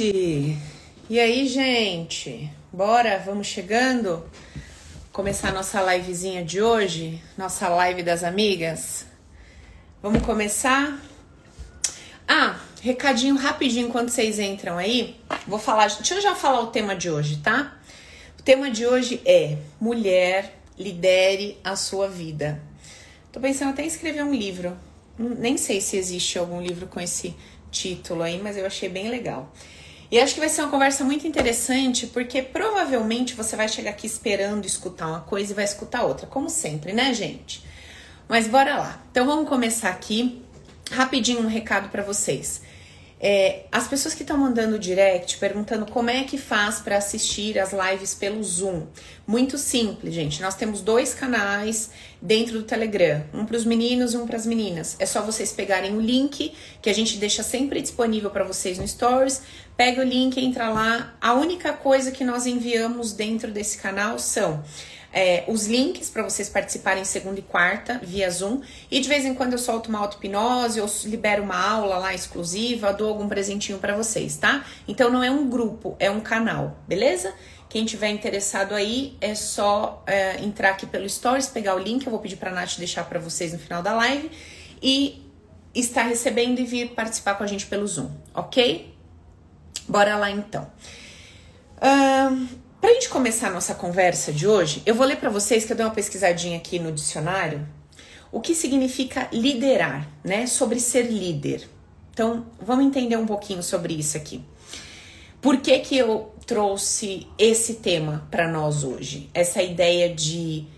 noite! E aí, gente? Bora, vamos chegando? Começar nossa livezinha de hoje, nossa live das amigas. Vamos começar? Ah, recadinho rapidinho enquanto vocês entram aí. Vou falar, deixa eu já falar o tema de hoje, tá? O tema de hoje é Mulher, lidere a sua vida. Tô pensando até em escrever um livro. Nem sei se existe algum livro com esse título aí, mas eu achei bem legal. E acho que vai ser uma conversa muito interessante, porque provavelmente você vai chegar aqui esperando escutar uma coisa e vai escutar outra, como sempre, né, gente? Mas bora lá. Então vamos começar aqui. Rapidinho um recado para vocês. É, as pessoas que estão mandando direct perguntando como é que faz para assistir as lives pelo Zoom. Muito simples, gente. Nós temos dois canais dentro do Telegram, um para os meninos e um para as meninas. É só vocês pegarem o link que a gente deixa sempre disponível para vocês no Stories. Pega o link, entra lá. A única coisa que nós enviamos dentro desse canal são é, os links para vocês participarem segunda e quarta via Zoom. E de vez em quando eu solto uma auto-hipnose ou libero uma aula lá exclusiva, dou algum presentinho para vocês, tá? Então não é um grupo, é um canal, beleza? Quem tiver interessado aí é só é, entrar aqui pelo Stories, pegar o link. Eu vou pedir para a Nath deixar para vocês no final da live e estar recebendo e vir participar com a gente pelo Zoom, ok? Bora lá então. Um, para a gente começar a nossa conversa de hoje, eu vou ler para vocês que eu dei uma pesquisadinha aqui no dicionário o que significa liderar, né? Sobre ser líder. Então, vamos entender um pouquinho sobre isso aqui. Por que, que eu trouxe esse tema para nós hoje? Essa ideia de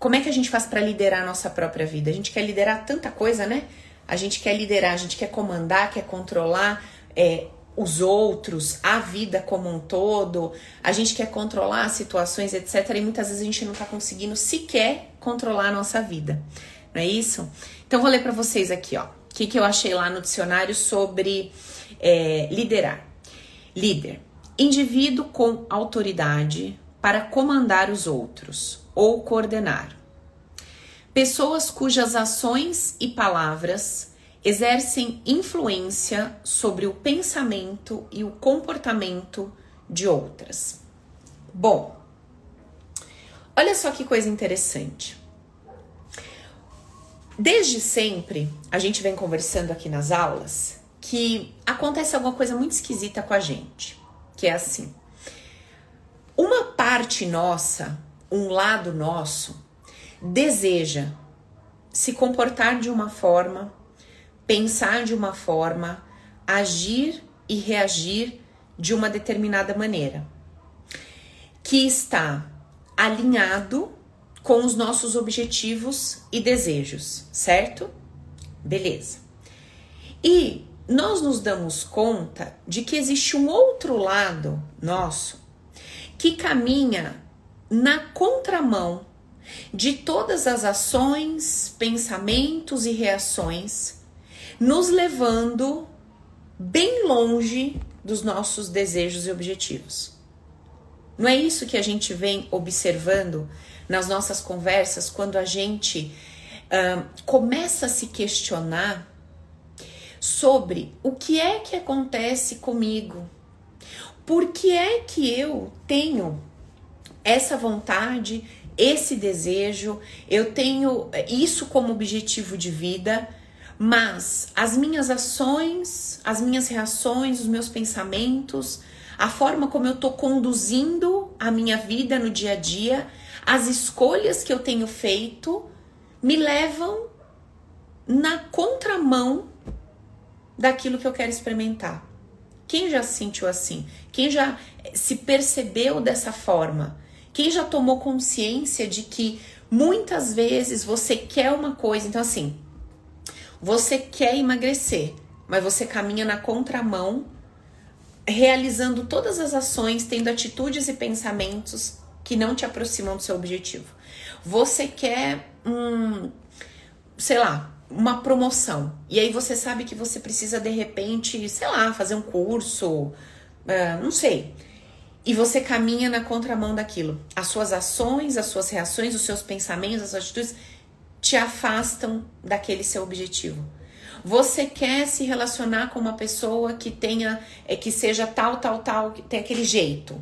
como é que a gente faz para liderar a nossa própria vida? A gente quer liderar tanta coisa, né? A gente quer liderar, a gente quer comandar, quer controlar, é, os outros, a vida como um todo, a gente quer controlar situações, etc. E muitas vezes a gente não está conseguindo sequer controlar a nossa vida, não é isso? Então vou ler para vocês aqui, ó, o que, que eu achei lá no dicionário sobre é, liderar. Líder, indivíduo com autoridade para comandar os outros ou coordenar. Pessoas cujas ações e palavras exercem influência sobre o pensamento e o comportamento de outras. Bom, olha só que coisa interessante. Desde sempre, a gente vem conversando aqui nas aulas que acontece alguma coisa muito esquisita com a gente, que é assim. Uma parte nossa, um lado nosso, deseja se comportar de uma forma pensar de uma forma, agir e reagir de uma determinada maneira, que está alinhado com os nossos objetivos e desejos, certo? Beleza. E nós nos damos conta de que existe um outro lado nosso que caminha na contramão de todas as ações, pensamentos e reações nos levando bem longe dos nossos desejos e objetivos. Não é isso que a gente vem observando nas nossas conversas quando a gente uh, começa a se questionar sobre o que é que acontece comigo, por que é que eu tenho essa vontade, esse desejo, eu tenho isso como objetivo de vida, mas as minhas ações, as minhas reações, os meus pensamentos, a forma como eu estou conduzindo a minha vida no dia a dia, as escolhas que eu tenho feito, me levam na contramão daquilo que eu quero experimentar. Quem já se sentiu assim? Quem já se percebeu dessa forma? Quem já tomou consciência de que muitas vezes você quer uma coisa, então assim, você quer emagrecer, mas você caminha na contramão, realizando todas as ações, tendo atitudes e pensamentos que não te aproximam do seu objetivo. Você quer, um, sei lá, uma promoção. E aí você sabe que você precisa de repente, sei lá, fazer um curso, uh, não sei. E você caminha na contramão daquilo. As suas ações, as suas reações, os seus pensamentos, as suas atitudes te afastam daquele seu objetivo. Você quer se relacionar com uma pessoa que tenha, é, que seja tal, tal, tal, que tem aquele jeito.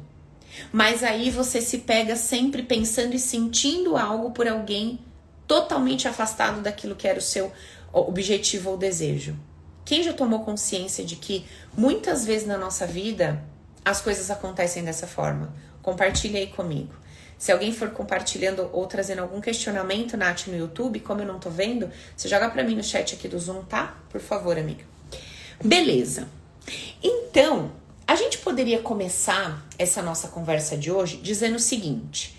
Mas aí você se pega sempre pensando e sentindo algo por alguém totalmente afastado daquilo que era o seu objetivo ou desejo. Quem já tomou consciência de que muitas vezes na nossa vida as coisas acontecem dessa forma? Compartilhe aí comigo. Se alguém for compartilhando ou trazendo algum questionamento, Nath, no YouTube, como eu não tô vendo, você joga para mim no chat aqui do Zoom, tá? Por favor, amiga. Beleza. Então, a gente poderia começar essa nossa conversa de hoje dizendo o seguinte: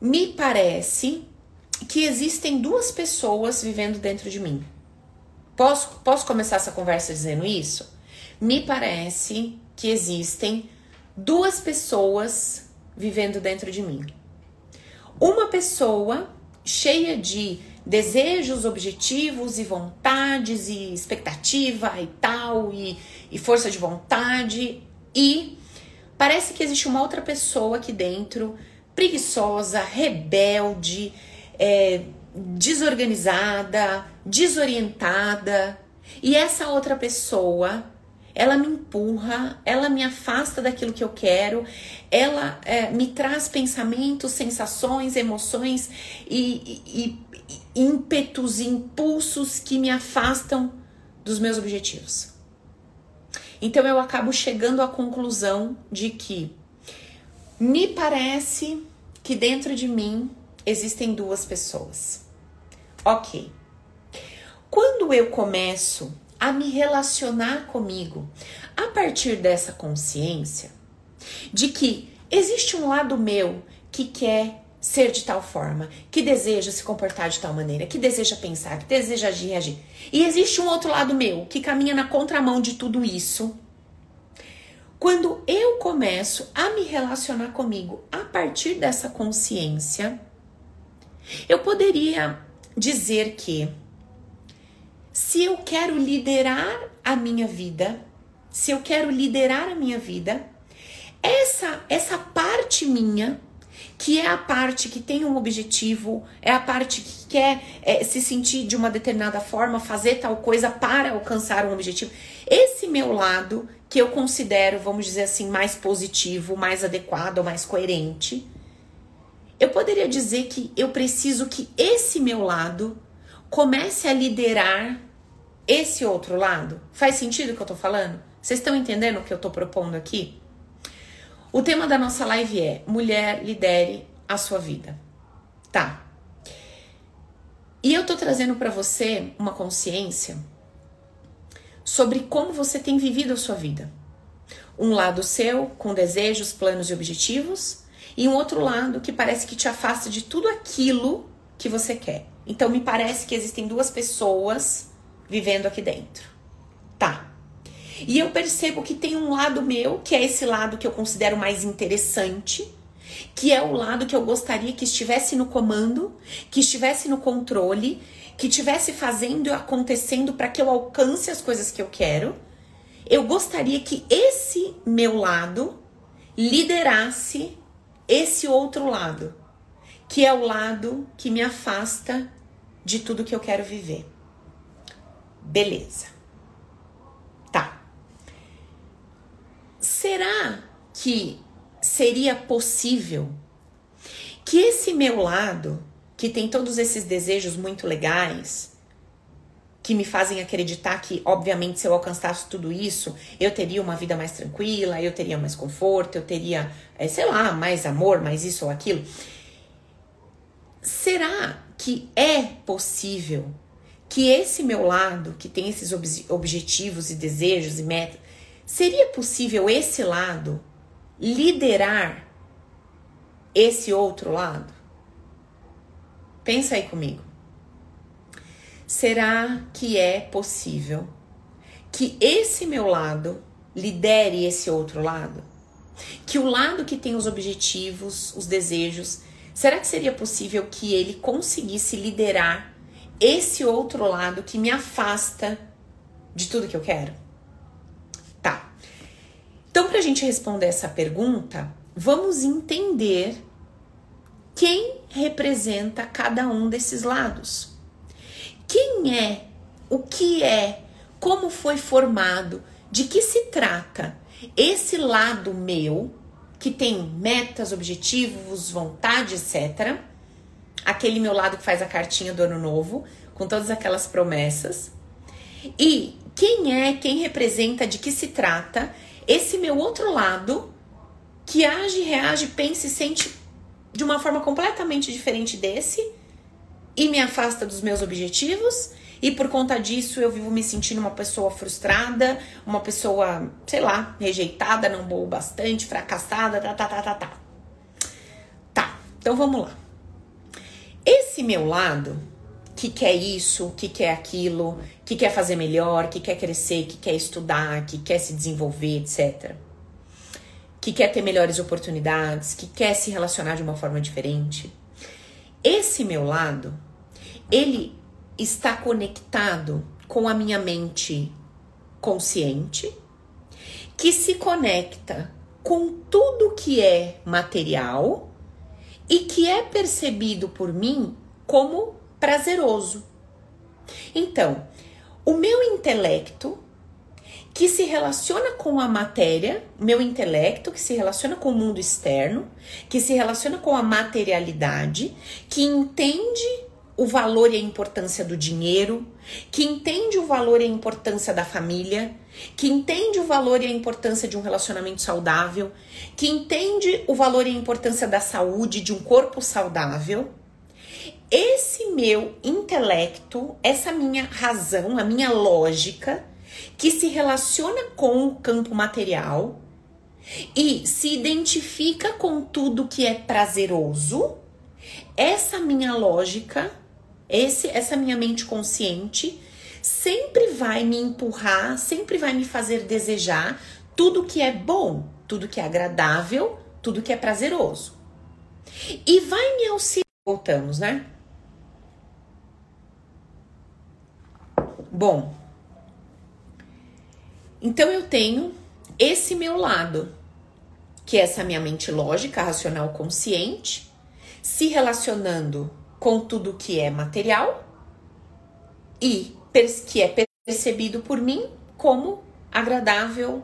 me parece que existem duas pessoas vivendo dentro de mim. Posso, posso começar essa conversa dizendo isso? Me parece que existem duas pessoas vivendo dentro de mim. Uma pessoa cheia de desejos, objetivos e vontades e expectativa e tal, e, e força de vontade, e parece que existe uma outra pessoa aqui dentro, preguiçosa, rebelde, é, desorganizada, desorientada, e essa outra pessoa ela me empurra, ela me afasta daquilo que eu quero, ela é, me traz pensamentos, sensações, emoções e, e, e ímpetos, impulsos que me afastam dos meus objetivos. Então eu acabo chegando à conclusão de que me parece que dentro de mim existem duas pessoas. Ok. Quando eu começo a me relacionar comigo a partir dessa consciência de que existe um lado meu que quer ser de tal forma, que deseja se comportar de tal maneira, que deseja pensar, que deseja agir e agir. E existe um outro lado meu que caminha na contramão de tudo isso. Quando eu começo a me relacionar comigo a partir dessa consciência, eu poderia dizer que se eu quero liderar a minha vida, se eu quero liderar a minha vida, essa essa parte minha que é a parte que tem um objetivo, é a parte que quer é, se sentir de uma determinada forma, fazer tal coisa para alcançar um objetivo. Esse meu lado, que eu considero, vamos dizer assim, mais positivo, mais adequado, mais coerente, eu poderia dizer que eu preciso que esse meu lado comece a liderar esse outro lado. Faz sentido o que eu tô falando? Vocês estão entendendo o que eu tô propondo aqui? O tema da nossa live é Mulher lidere a sua vida. Tá. E eu tô trazendo para você uma consciência sobre como você tem vivido a sua vida. Um lado seu com desejos, planos e objetivos, e um outro lado que parece que te afasta de tudo aquilo que você quer. Então me parece que existem duas pessoas vivendo aqui dentro. Tá. E eu percebo que tem um lado meu, que é esse lado que eu considero mais interessante, que é o lado que eu gostaria que estivesse no comando, que estivesse no controle, que estivesse fazendo e acontecendo para que eu alcance as coisas que eu quero. Eu gostaria que esse meu lado liderasse esse outro lado, que é o lado que me afasta de tudo que eu quero viver. Beleza. Tá. Será que seria possível que esse meu lado, que tem todos esses desejos muito legais, que me fazem acreditar que, obviamente, se eu alcançasse tudo isso, eu teria uma vida mais tranquila, eu teria mais conforto, eu teria, eh, sei lá, mais amor, mais isso ou aquilo. Será que é possível que esse meu lado, que tem esses ob objetivos e desejos e metas, seria possível esse lado liderar esse outro lado? Pensa aí comigo. Será que é possível que esse meu lado lidere esse outro lado? Que o lado que tem os objetivos, os desejos, será que seria possível que ele conseguisse liderar esse outro lado que me afasta de tudo que eu quero? Tá. Então, para a gente responder essa pergunta, vamos entender quem representa cada um desses lados. Quem é o que é, como foi formado, de que se trata esse lado meu que tem metas, objetivos, vontade, etc. Aquele meu lado que faz a cartinha do ano novo, com todas aquelas promessas. E quem é, quem representa, de que se trata esse meu outro lado que age, reage, pensa e sente de uma forma completamente diferente desse e me afasta dos meus objetivos e por conta disso eu vivo me sentindo uma pessoa frustrada, uma pessoa, sei lá, rejeitada, não boa bastante, fracassada, tá, tá, tá, tá, tá. Tá, então vamos lá. Esse meu lado, que quer isso, que quer aquilo, que quer fazer melhor, que quer crescer, que quer estudar, que quer se desenvolver, etc. Que quer ter melhores oportunidades, que quer se relacionar de uma forma diferente. Esse meu lado, ele está conectado com a minha mente consciente, que se conecta com tudo que é material e que é percebido por mim como prazeroso. Então, o meu intelecto que se relaciona com a matéria, meu intelecto que se relaciona com o mundo externo, que se relaciona com a materialidade, que entende o valor e a importância do dinheiro, que entende o valor e a importância da família, que entende o valor e a importância de um relacionamento saudável, que entende o valor e a importância da saúde, de um corpo saudável. Esse meu intelecto, essa minha razão, a minha lógica, que se relaciona com o campo material e se identifica com tudo que é prazeroso, essa minha lógica esse, essa minha mente consciente sempre vai me empurrar, sempre vai me fazer desejar tudo que é bom, tudo que é agradável, tudo que é prazeroso. E vai me auxiliar. Voltamos, né? Bom, então eu tenho esse meu lado, que é essa minha mente lógica, racional, consciente, se relacionando com tudo que é material e que é percebido por mim como agradável,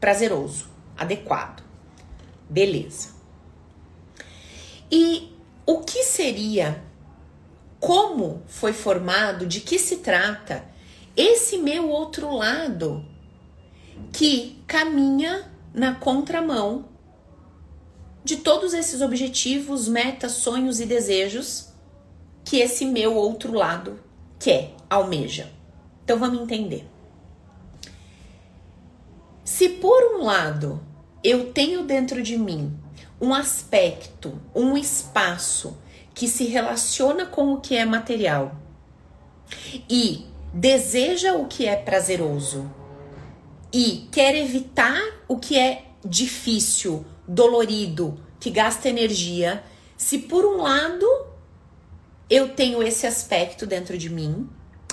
prazeroso, adequado. Beleza. E o que seria, como foi formado, de que se trata esse meu outro lado que caminha na contramão de todos esses objetivos, metas, sonhos e desejos que esse meu outro lado quer, almeja. Então vamos entender. Se por um lado eu tenho dentro de mim um aspecto, um espaço que se relaciona com o que é material e deseja o que é prazeroso e quer evitar o que é difícil, dolorido, que gasta energia, se por um lado eu tenho esse aspecto dentro de mim,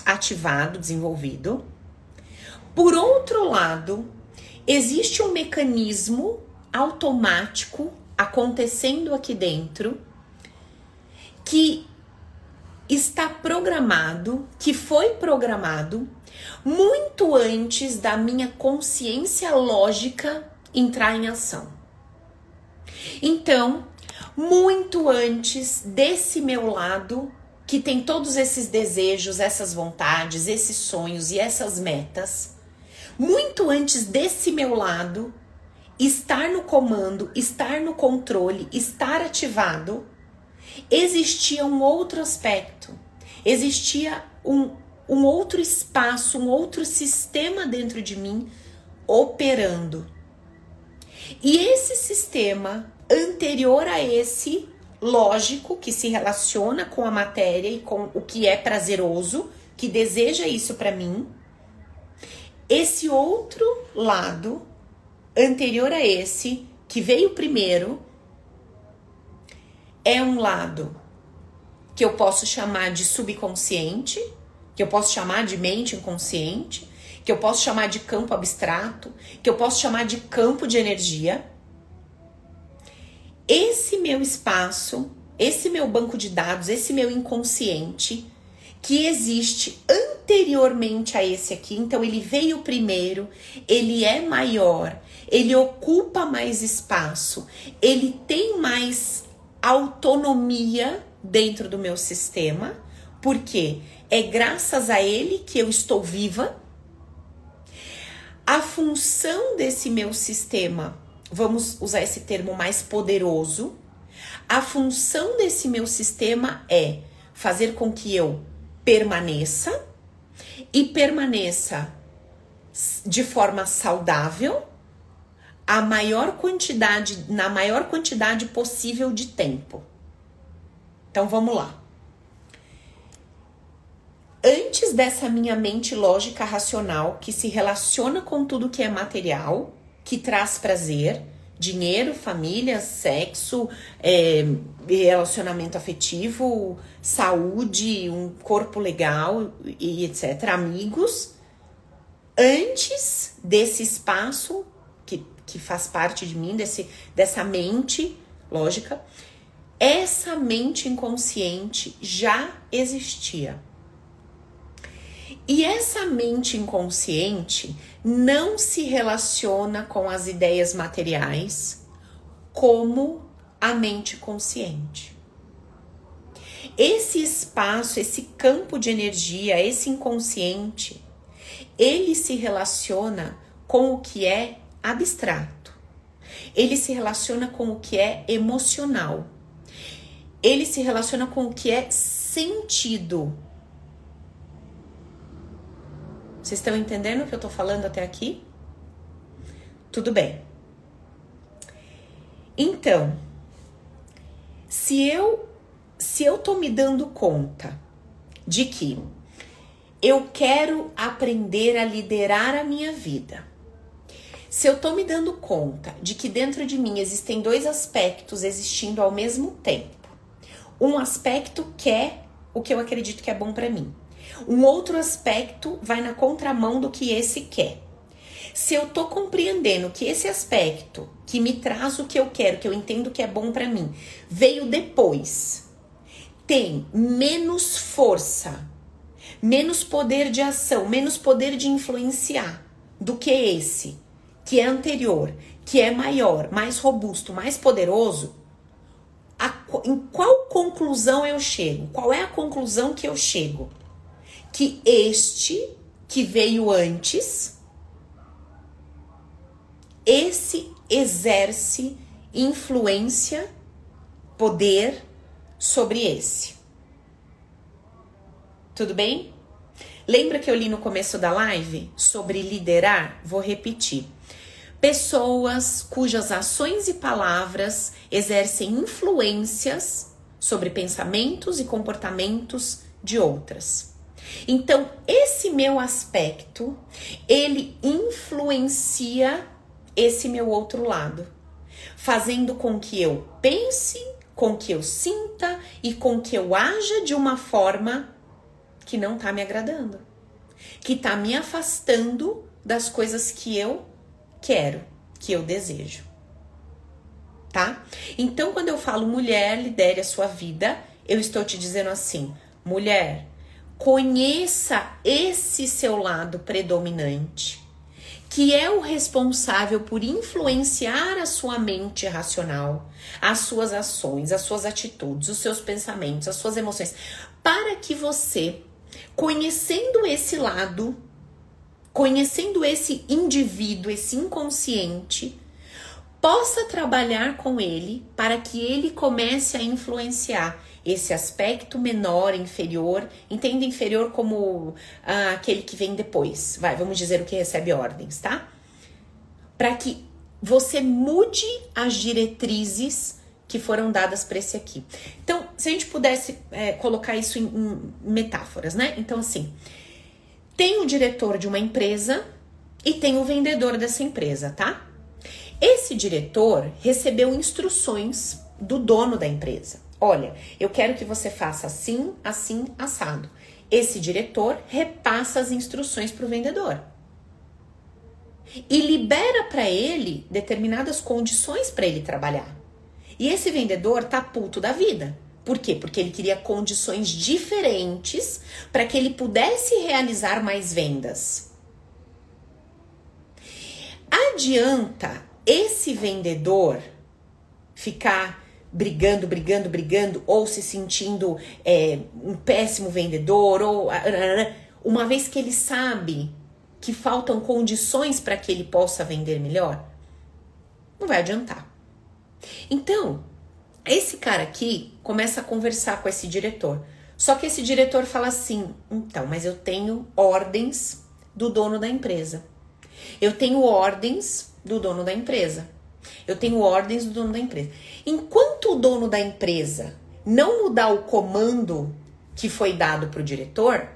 ativado, desenvolvido. Por outro lado, existe um mecanismo automático acontecendo aqui dentro que está programado, que foi programado muito antes da minha consciência lógica entrar em ação. Então, muito antes desse meu lado que tem todos esses desejos, essas vontades, esses sonhos e essas metas, muito antes desse meu lado estar no comando, estar no controle, estar ativado, existia um outro aspecto, existia um, um outro espaço, um outro sistema dentro de mim operando. E esse sistema anterior a esse lógico que se relaciona com a matéria e com o que é prazeroso, que deseja isso para mim. Esse outro lado anterior a esse, que veio primeiro, é um lado que eu posso chamar de subconsciente, que eu posso chamar de mente inconsciente, que eu posso chamar de campo abstrato, que eu posso chamar de campo de energia esse meu espaço, esse meu banco de dados, esse meu inconsciente, que existe anteriormente a esse aqui, então ele veio primeiro, ele é maior, ele ocupa mais espaço, ele tem mais autonomia dentro do meu sistema, porque é graças a ele que eu estou viva. A função desse meu sistema, vamos usar esse termo mais poderoso, a função desse meu sistema é fazer com que eu permaneça e permaneça de forma saudável a maior quantidade, na maior quantidade possível de tempo. Então vamos lá. Antes dessa minha mente lógica racional que se relaciona com tudo que é material, que traz prazer, dinheiro, família, sexo, é, relacionamento afetivo, saúde, um corpo legal e etc. Amigos. Antes desse espaço que, que faz parte de mim, desse, dessa mente lógica, essa mente inconsciente já existia. E essa mente inconsciente não se relaciona com as ideias materiais como a mente consciente. Esse espaço, esse campo de energia, esse inconsciente, ele se relaciona com o que é abstrato. Ele se relaciona com o que é emocional. Ele se relaciona com o que é sentido Vocês estão entendendo o que eu tô falando até aqui? Tudo bem. Então, se eu se eu tô me dando conta de que eu quero aprender a liderar a minha vida. Se eu tô me dando conta de que dentro de mim existem dois aspectos existindo ao mesmo tempo. Um aspecto quer o que eu acredito que é bom para mim. Um outro aspecto vai na contramão do que esse quer. Se eu tô compreendendo que esse aspecto que me traz o que eu quero, que eu entendo que é bom para mim, veio depois, tem menos força, menos poder de ação, menos poder de influenciar do que esse, que é anterior, que é maior, mais robusto, mais poderoso, a, em qual conclusão eu chego? Qual é a conclusão que eu chego? Que este que veio antes, esse exerce influência, poder sobre esse. Tudo bem? Lembra que eu li no começo da live sobre liderar? Vou repetir. Pessoas cujas ações e palavras exercem influências sobre pensamentos e comportamentos de outras. Então, esse meu aspecto, ele influencia esse meu outro lado, fazendo com que eu pense, com que eu sinta e com que eu haja de uma forma que não tá me agradando, que tá me afastando das coisas que eu quero, que eu desejo. Tá? Então, quando eu falo mulher, lidere a sua vida, eu estou te dizendo assim: mulher, Conheça esse seu lado predominante, que é o responsável por influenciar a sua mente racional, as suas ações, as suas atitudes, os seus pensamentos, as suas emoções, para que você, conhecendo esse lado, conhecendo esse indivíduo, esse inconsciente, possa trabalhar com ele para que ele comece a influenciar esse aspecto menor, inferior, entenda inferior como ah, aquele que vem depois, vai, vamos dizer o que recebe ordens, tá? Para que você mude as diretrizes que foram dadas para esse aqui. Então, se a gente pudesse é, colocar isso em, em metáforas, né? Então, assim, tem o diretor de uma empresa e tem o vendedor dessa empresa, tá? Esse diretor recebeu instruções do dono da empresa. Olha, eu quero que você faça assim, assim, assado. Esse diretor repassa as instruções para o vendedor e libera para ele determinadas condições para ele trabalhar. E esse vendedor tá puto da vida, Por quê? Porque ele queria condições diferentes para que ele pudesse realizar mais vendas. Adianta esse vendedor ficar brigando, brigando, brigando, ou se sentindo é, um péssimo vendedor, ou uma vez que ele sabe que faltam condições para que ele possa vender melhor, não vai adiantar. Então, esse cara aqui começa a conversar com esse diretor. Só que esse diretor fala assim: então, mas eu tenho ordens do dono da empresa. Eu tenho ordens do dono da empresa. Eu tenho ordens do dono da empresa. Enquanto o dono da empresa não mudar o comando que foi dado para o diretor,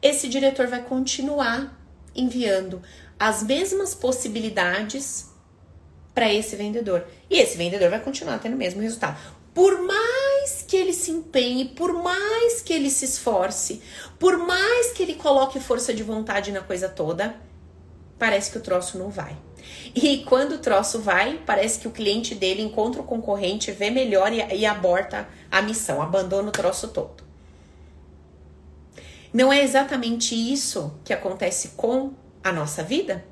esse diretor vai continuar enviando as mesmas possibilidades para esse vendedor. E esse vendedor vai continuar tendo o mesmo resultado. Por mais que ele se empenhe, por mais que ele se esforce, por mais que ele coloque força de vontade na coisa toda, parece que o troço não vai. E quando o troço vai, parece que o cliente dele encontra o concorrente, vê melhor e, e aborta a missão, abandona o troço todo. Não é exatamente isso que acontece com a nossa vida?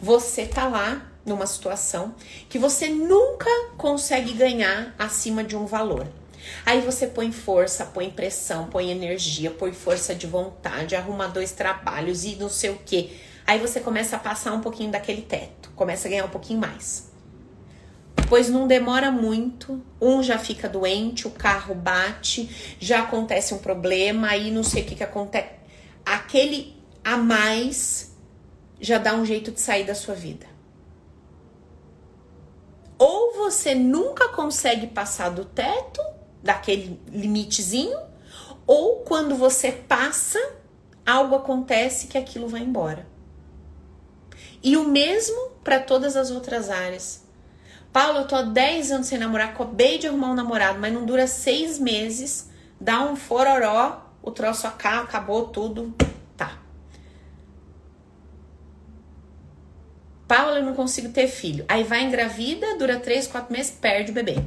Você tá lá numa situação que você nunca consegue ganhar acima de um valor. Aí você põe força, põe pressão, põe energia, põe força de vontade, arruma dois trabalhos e não sei o que. Aí você começa a passar um pouquinho daquele teto, começa a ganhar um pouquinho mais. Pois não demora muito, um já fica doente, o carro bate, já acontece um problema, aí não sei o que, que acontece. Aquele a mais já dá um jeito de sair da sua vida. Ou você nunca consegue passar do teto, daquele limitezinho, ou quando você passa, algo acontece que aquilo vai embora. E o mesmo para todas as outras áreas. Paulo, eu tô há 10 anos sem namorar, acabei de arrumar um namorado, mas não dura seis meses, dá um fororó, o troço acaba, acabou tudo, Paula, eu não consigo ter filho. Aí vai engravida, dura três, quatro meses, perde o bebê.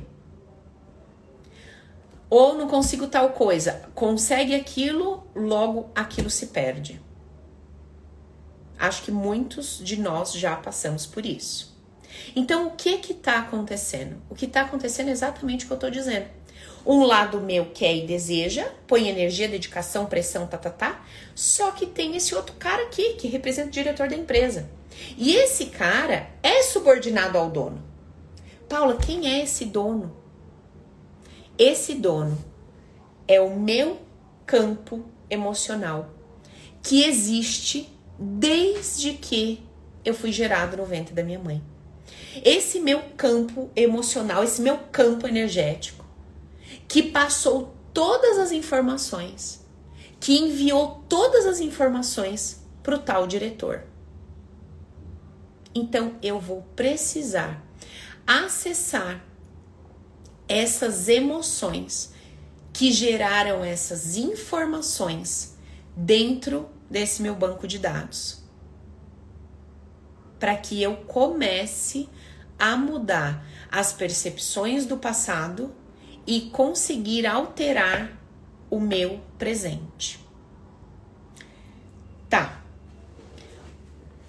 Ou não consigo tal coisa. Consegue aquilo, logo aquilo se perde. Acho que muitos de nós já passamos por isso. Então, o que que tá acontecendo? O que tá acontecendo é exatamente o que eu tô dizendo. Um lado meu quer e deseja, põe energia, dedicação, pressão, tá, tá, tá. Só que tem esse outro cara aqui, que representa o diretor da empresa e esse cara é subordinado ao dono. Paula, quem é esse dono? Esse dono é o meu campo emocional que existe desde que eu fui gerado no ventre da minha mãe. Esse meu campo emocional, esse meu campo energético, que passou todas as informações, que enviou todas as informações para o tal diretor. Então eu vou precisar acessar essas emoções que geraram essas informações dentro desse meu banco de dados. Para que eu comece a mudar as percepções do passado e conseguir alterar o meu presente. Tá.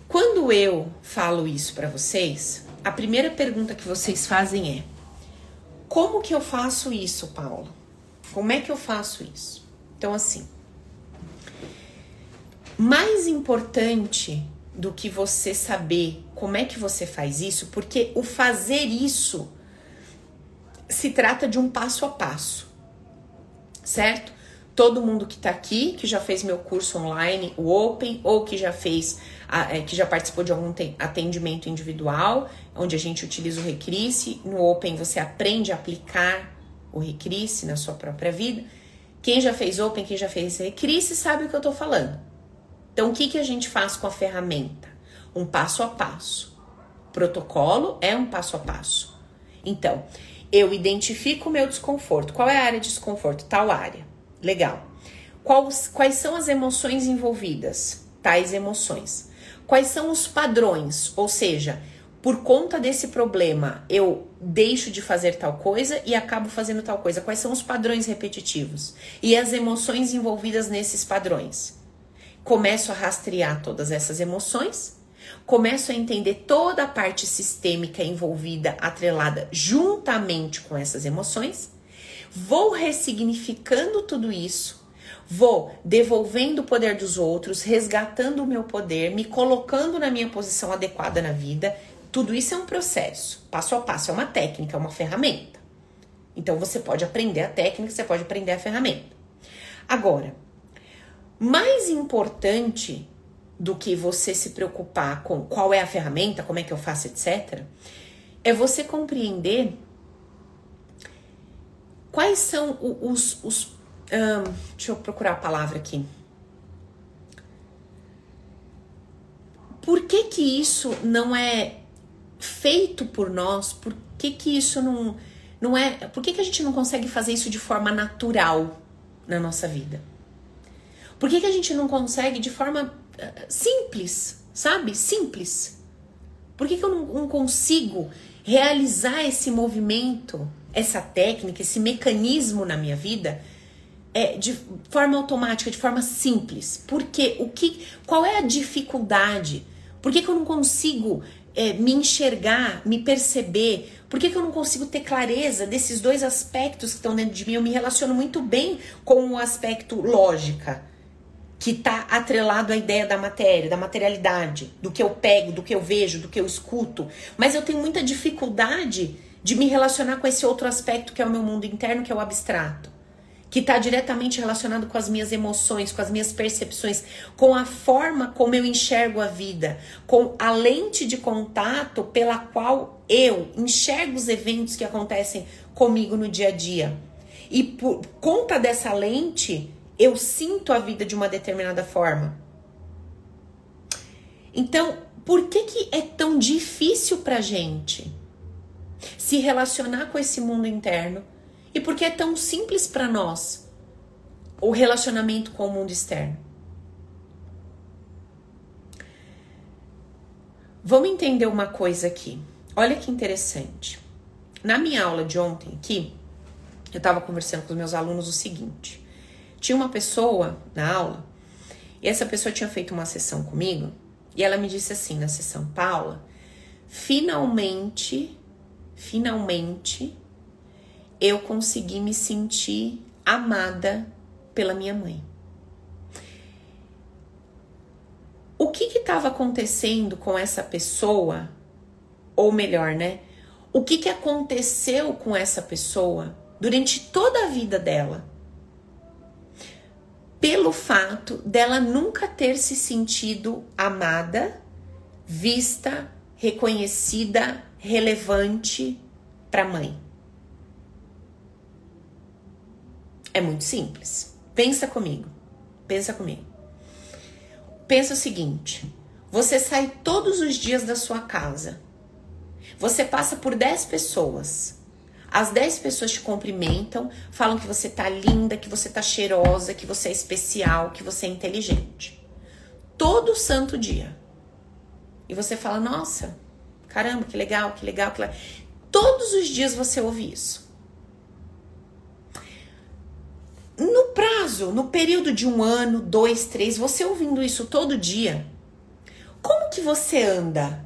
Quando eu falo isso para vocês, a primeira pergunta que vocês fazem é: como que eu faço isso, Paula? Como é que eu faço isso? Então, assim, mais importante do que você saber como é que você faz isso, porque o fazer isso se trata de um passo a passo, certo? todo mundo que está aqui, que já fez meu curso online, o Open, ou que já fez, é, que já participou de algum atendimento individual, onde a gente utiliza o Recrisse. No Open você aprende a aplicar o Recrisse na sua própria vida. Quem já fez Open, quem já fez Recrisse, sabe o que eu estou falando. Então, o que, que a gente faz com a ferramenta? Um passo a passo. Protocolo é um passo a passo. Então, eu identifico o meu desconforto. Qual é a área de desconforto? Tal área. Legal. Quais, quais são as emoções envolvidas? Tais emoções. Quais são os padrões? Ou seja, por conta desse problema, eu deixo de fazer tal coisa e acabo fazendo tal coisa. Quais são os padrões repetitivos e as emoções envolvidas nesses padrões? Começo a rastrear todas essas emoções, começo a entender toda a parte sistêmica envolvida, atrelada juntamente com essas emoções, vou ressignificando tudo isso Vou devolvendo o poder dos outros, resgatando o meu poder, me colocando na minha posição adequada na vida tudo isso é um processo, passo a passo, é uma técnica, é uma ferramenta. Então você pode aprender a técnica, você pode aprender a ferramenta. Agora, mais importante do que você se preocupar com qual é a ferramenta, como é que eu faço, etc., é você compreender quais são os. os um, deixa eu procurar a palavra aqui. Por que que isso não é feito por nós, por que, que isso não, não é. Por que, que a gente não consegue fazer isso de forma natural na nossa vida? Por que, que a gente não consegue de forma uh, simples, sabe? Simples. Por que, que eu não, não consigo realizar esse movimento, essa técnica, esse mecanismo na minha vida é, de forma automática, de forma simples? Porque o que, qual é a dificuldade? Por que, que eu não consigo é, me enxergar, me perceber? Por que, que eu não consigo ter clareza desses dois aspectos que estão dentro de mim? Eu me relaciono muito bem com o aspecto lógica, que está atrelado à ideia da matéria, da materialidade, do que eu pego, do que eu vejo, do que eu escuto. Mas eu tenho muita dificuldade de me relacionar com esse outro aspecto que é o meu mundo interno, que é o abstrato que está diretamente relacionado com as minhas emoções, com as minhas percepções, com a forma como eu enxergo a vida, com a lente de contato pela qual eu enxergo os eventos que acontecem comigo no dia a dia. E por conta dessa lente, eu sinto a vida de uma determinada forma. Então, por que, que é tão difícil pra gente se relacionar com esse mundo interno? E por que é tão simples para nós o relacionamento com o mundo externo? Vamos entender uma coisa aqui. Olha que interessante. Na minha aula de ontem aqui, eu estava conversando com os meus alunos o seguinte: tinha uma pessoa na aula e essa pessoa tinha feito uma sessão comigo e ela me disse assim na sessão, Paula, finalmente, finalmente eu consegui me sentir amada pela minha mãe. O que estava acontecendo com essa pessoa? Ou melhor, né? O que, que aconteceu com essa pessoa durante toda a vida dela? Pelo fato dela nunca ter se sentido amada, vista, reconhecida, relevante para a mãe. É muito simples. Pensa comigo. Pensa comigo. Pensa o seguinte: você sai todos os dias da sua casa. Você passa por 10 pessoas. As 10 pessoas te cumprimentam, falam que você tá linda, que você tá cheirosa, que você é especial, que você é inteligente. Todo santo dia. E você fala: "Nossa, caramba, que legal, que legal, que legal". Todos os dias você ouve isso. no prazo, no período de um ano, dois, três, você ouvindo isso todo dia, como que você anda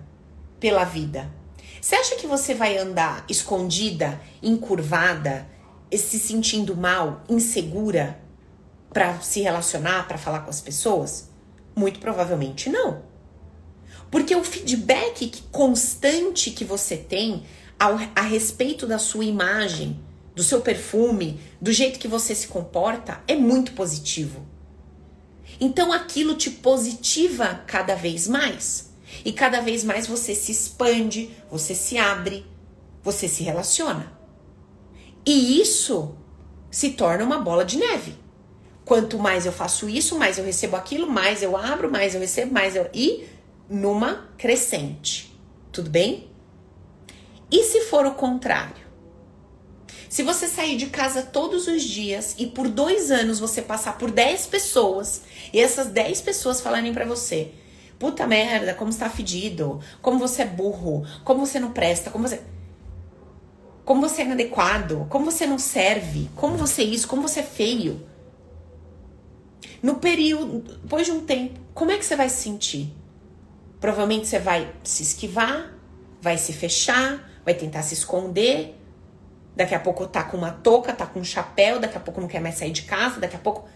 pela vida? Você acha que você vai andar escondida, encurvada, se sentindo mal, insegura para se relacionar, para falar com as pessoas? Muito provavelmente não. Porque o feedback constante que você tem ao, a respeito da sua imagem, do seu perfume, do jeito que você se comporta, é muito positivo. Então aquilo te positiva cada vez mais. E cada vez mais você se expande, você se abre, você se relaciona. E isso se torna uma bola de neve. Quanto mais eu faço isso, mais eu recebo aquilo, mais eu abro, mais eu recebo, mais eu. E numa crescente. Tudo bem? E se for o contrário? Se você sair de casa todos os dias e por dois anos você passar por 10 pessoas e essas 10 pessoas falarem para você: Puta merda, como está fedido, como você é burro, como você não presta, como você. Como você é inadequado, como você não serve, como você é isso, como você é feio. No período, depois de um tempo, como é que você vai se sentir? Provavelmente você vai se esquivar, vai se fechar, vai tentar se esconder. Daqui a pouco tá com uma touca, tá com um chapéu, daqui a pouco não quer mais sair de casa, daqui a pouco.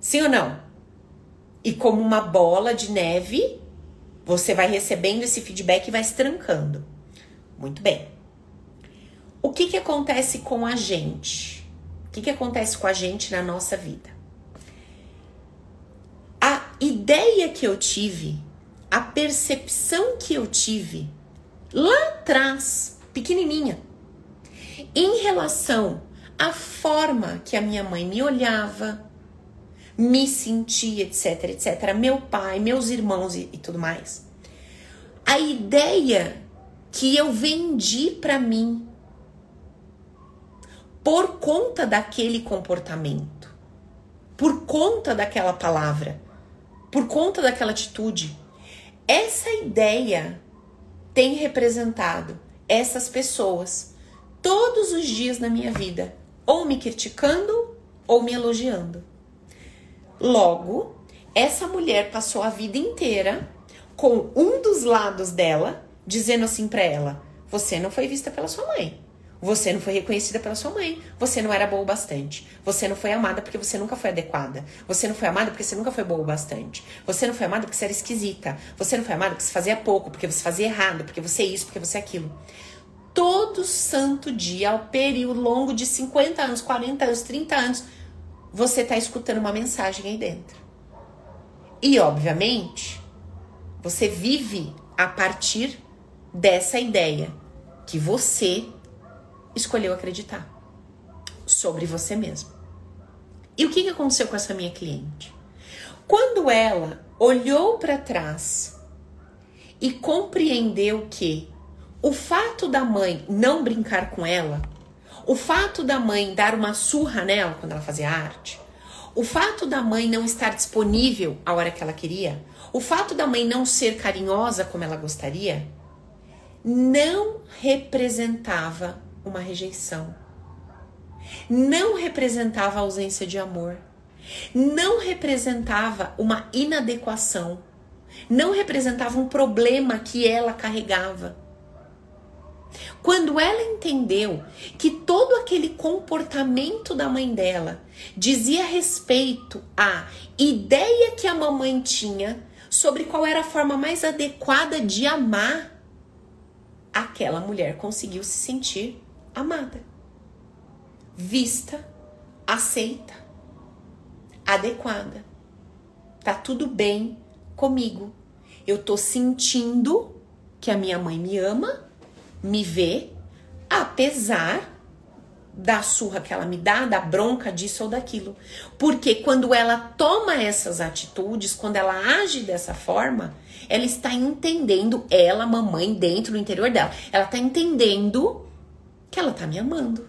Sim ou não? E como uma bola de neve, você vai recebendo esse feedback e vai se trancando. Muito bem. O que, que acontece com a gente? O que, que acontece com a gente na nossa vida? A ideia que eu tive, a percepção que eu tive lá atrás, pequenininha, em relação à forma que a minha mãe me olhava, me sentia, etc, etc, meu pai, meus irmãos e, e tudo mais. A ideia que eu vendi para mim por conta daquele comportamento, por conta daquela palavra, por conta daquela atitude. Essa ideia tem representado essas pessoas todos os dias na minha vida, ou me criticando ou me elogiando. Logo, essa mulher passou a vida inteira com um dos lados dela dizendo assim para ela: "Você não foi vista pela sua mãe. Você não foi reconhecida pela sua mãe. Você não era boa o bastante. Você não foi amada porque você nunca foi adequada. Você não foi amada porque você nunca foi boa o bastante. Você não foi amada porque você era esquisita. Você não foi amada porque você fazia pouco, porque você fazia errado, porque você é isso, porque você é aquilo. Todo santo dia, ao período longo de 50 anos, 40 anos, 30 anos, você está escutando uma mensagem aí dentro. E, obviamente, você vive a partir dessa ideia que você escolheu acreditar sobre você mesmo. E o que aconteceu com essa minha cliente? Quando ela olhou para trás e compreendeu que o fato da mãe não brincar com ela, o fato da mãe dar uma surra nela quando ela fazia arte, o fato da mãe não estar disponível a hora que ela queria, o fato da mãe não ser carinhosa como ela gostaria, não representava uma rejeição. Não representava ausência de amor. Não representava uma inadequação. Não representava um problema que ela carregava. Quando ela entendeu que todo aquele comportamento da mãe dela dizia respeito à ideia que a mamãe tinha sobre qual era a forma mais adequada de amar, aquela mulher conseguiu se sentir amada, vista, aceita, adequada. Tá tudo bem comigo. Eu tô sentindo que a minha mãe me ama, me vê, apesar da surra que ela me dá, da bronca disso ou daquilo. Porque quando ela toma essas atitudes, quando ela age dessa forma, ela está entendendo, ela, mamãe, dentro do interior dela, ela está entendendo que ela tá me amando.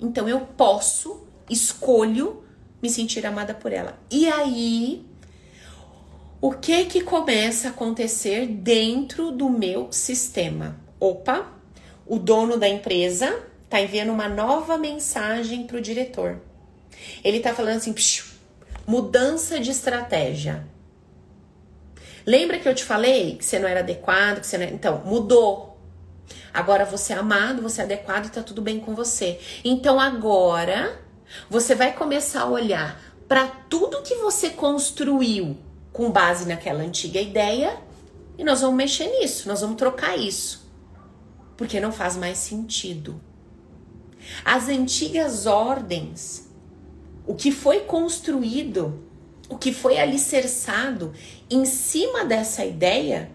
Então eu posso, escolho me sentir amada por ela. E aí, o que que começa a acontecer dentro do meu sistema? Opa, o dono da empresa tá enviando uma nova mensagem pro diretor. Ele tá falando assim, mudança de estratégia. Lembra que eu te falei que você não era adequado, que você não... então mudou. Agora você é amado, você é adequado e tá tudo bem com você. Então agora você vai começar a olhar para tudo que você construiu com base naquela antiga ideia e nós vamos mexer nisso, nós vamos trocar isso. Porque não faz mais sentido. As antigas ordens, o que foi construído, o que foi alicerçado em cima dessa ideia,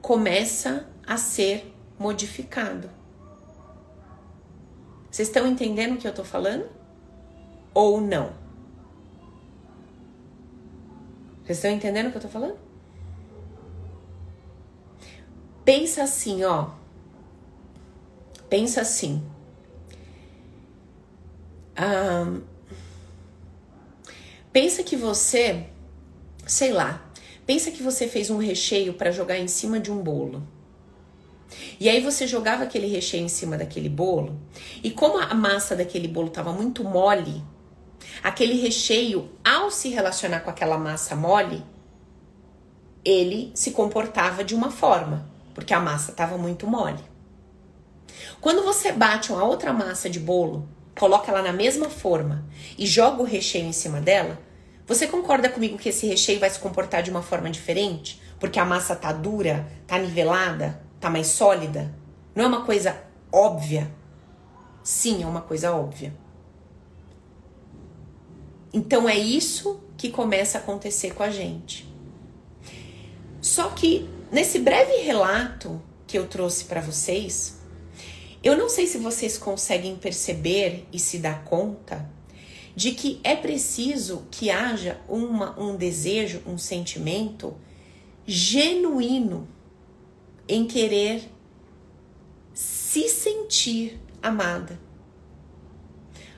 começa a ser modificado. Vocês estão entendendo o que eu tô falando? Ou não? Vocês estão entendendo o que eu tô falando? Pensa assim, ó. Pensa assim. pensa que você, sei lá, Pensa que você fez um recheio para jogar em cima de um bolo. E aí você jogava aquele recheio em cima daquele bolo, e como a massa daquele bolo estava muito mole, aquele recheio, ao se relacionar com aquela massa mole, ele se comportava de uma forma, porque a massa estava muito mole. Quando você bate uma outra massa de bolo, coloca ela na mesma forma e joga o recheio em cima dela, você concorda comigo que esse recheio vai se comportar de uma forma diferente? Porque a massa tá dura, tá nivelada, tá mais sólida? Não é uma coisa óbvia? Sim, é uma coisa óbvia. Então é isso que começa a acontecer com a gente. Só que nesse breve relato que eu trouxe para vocês, eu não sei se vocês conseguem perceber e se dar conta de que é preciso que haja uma, um desejo, um sentimento genuíno em querer se sentir amada.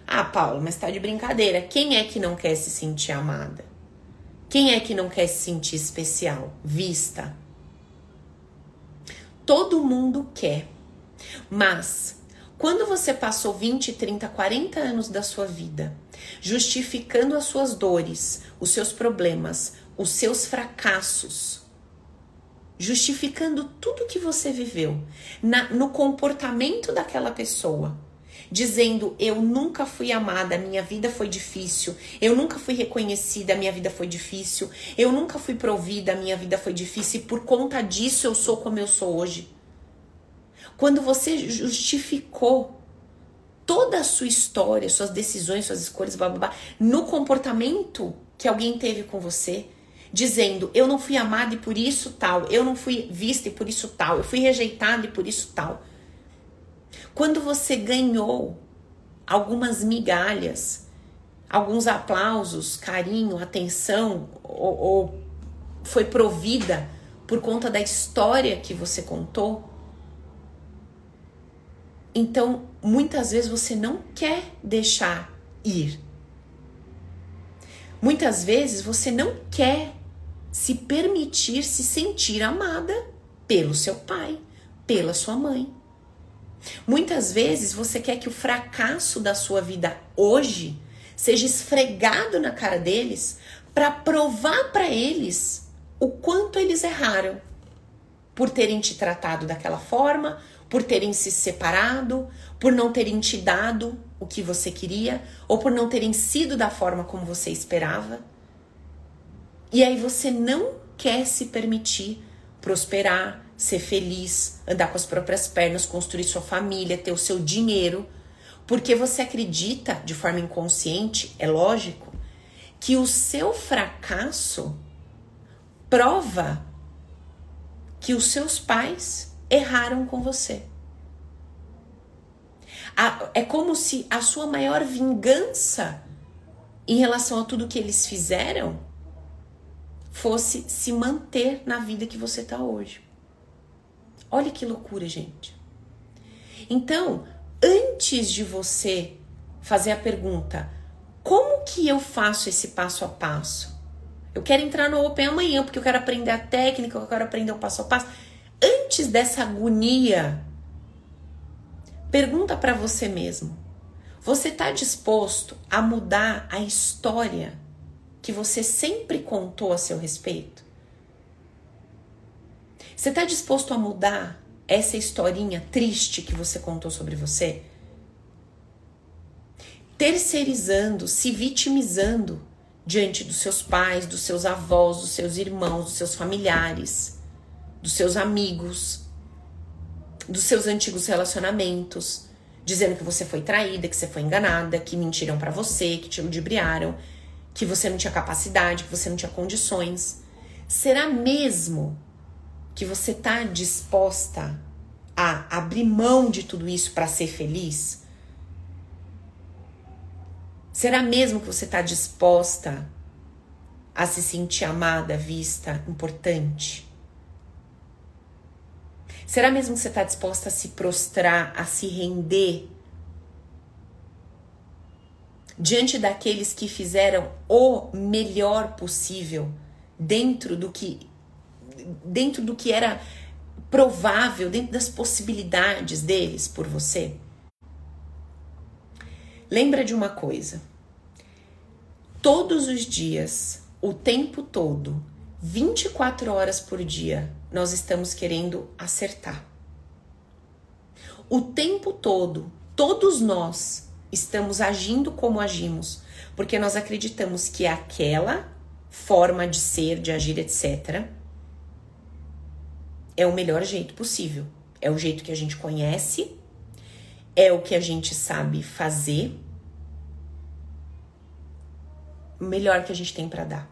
Ah, Paulo, mas tá de brincadeira. Quem é que não quer se sentir amada? Quem é que não quer se sentir especial, vista? Todo mundo quer. Mas quando você passou 20, 30, 40 anos da sua vida justificando as suas dores, os seus problemas, os seus fracassos, justificando tudo que você viveu na, no comportamento daquela pessoa, dizendo eu nunca fui amada, minha vida foi difícil, eu nunca fui reconhecida, minha vida foi difícil, eu nunca fui provida, minha vida foi difícil e por conta disso eu sou como eu sou hoje. Quando você justificou toda a sua história, suas decisões, suas escolhas, blá, blá, blá, no comportamento que alguém teve com você, dizendo: eu não fui amada e por isso tal, eu não fui vista e por isso tal, eu fui rejeitada e por isso tal. Quando você ganhou algumas migalhas, alguns aplausos, carinho, atenção, ou, ou foi provida por conta da história que você contou, então, muitas vezes você não quer deixar ir. Muitas vezes você não quer se permitir se sentir amada pelo seu pai, pela sua mãe. Muitas vezes você quer que o fracasso da sua vida hoje seja esfregado na cara deles para provar para eles o quanto eles erraram por terem te tratado daquela forma, por terem se separado, por não terem te dado o que você queria, ou por não terem sido da forma como você esperava. E aí você não quer se permitir prosperar, ser feliz, andar com as próprias pernas, construir sua família, ter o seu dinheiro, porque você acredita de forma inconsciente, é lógico, que o seu fracasso prova que os seus pais erraram com você. é como se a sua maior vingança em relação a tudo que eles fizeram fosse se manter na vida que você está hoje. Olha que loucura, gente. Então, antes de você fazer a pergunta, como que eu faço esse passo a passo? Eu quero entrar no Open amanhã porque eu quero aprender a técnica, eu quero aprender o passo a passo antes dessa agonia, pergunta para você mesmo: você está disposto a mudar a história que você sempre contou a seu respeito? Você está disposto a mudar essa historinha triste que você contou sobre você? Terceirizando, se vitimizando diante dos seus pais, dos seus avós, dos seus irmãos, dos seus familiares dos seus amigos, dos seus antigos relacionamentos, dizendo que você foi traída, que você foi enganada, que mentiram para você, que te ludibriaram, que você não tinha capacidade, que você não tinha condições. Será mesmo que você tá disposta a abrir mão de tudo isso para ser feliz? Será mesmo que você está disposta a se sentir amada, vista, importante? Será mesmo que você está disposta a se prostrar, a se render diante daqueles que fizeram o melhor possível dentro do que dentro do que era provável, dentro das possibilidades deles por você? Lembra de uma coisa. Todos os dias, o tempo todo, 24 horas por dia, nós estamos querendo acertar. O tempo todo, todos nós estamos agindo como agimos, porque nós acreditamos que aquela forma de ser, de agir, etc., é o melhor jeito possível. É o jeito que a gente conhece, é o que a gente sabe fazer, o melhor que a gente tem para dar.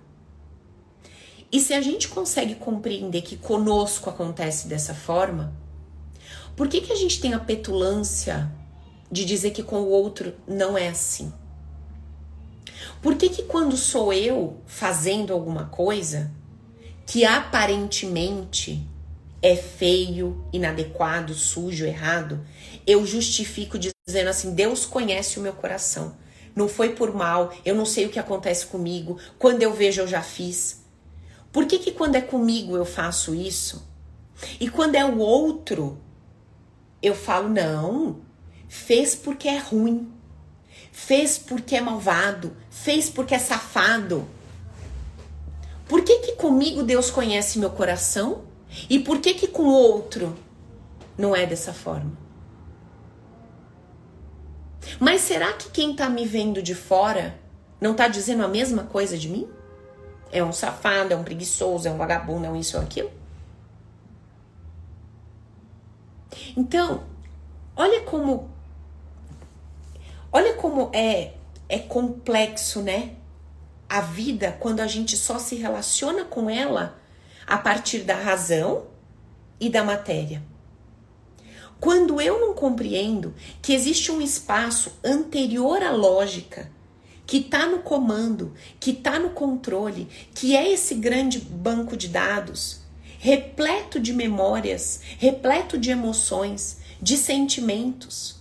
E se a gente consegue compreender que conosco acontece dessa forma, por que, que a gente tem a petulância de dizer que com o outro não é assim? Por que, que quando sou eu fazendo alguma coisa que aparentemente é feio, inadequado, sujo, errado, eu justifico dizendo assim: Deus conhece o meu coração. Não foi por mal, eu não sei o que acontece comigo. Quando eu vejo, eu já fiz. Por que, que quando é comigo eu faço isso? E quando é o outro, eu falo: não, fez porque é ruim, fez porque é malvado, fez porque é safado. Por que, que comigo Deus conhece meu coração e por que que com o outro não é dessa forma? Mas será que quem tá me vendo de fora não tá dizendo a mesma coisa de mim? É um safado, é um preguiçoso, é um vagabundo, é um isso ou aquilo? Então, olha como olha como é é complexo, né? A vida quando a gente só se relaciona com ela a partir da razão e da matéria. Quando eu não compreendo que existe um espaço anterior à lógica, que está no comando, que está no controle, que é esse grande banco de dados, repleto de memórias, repleto de emoções, de sentimentos,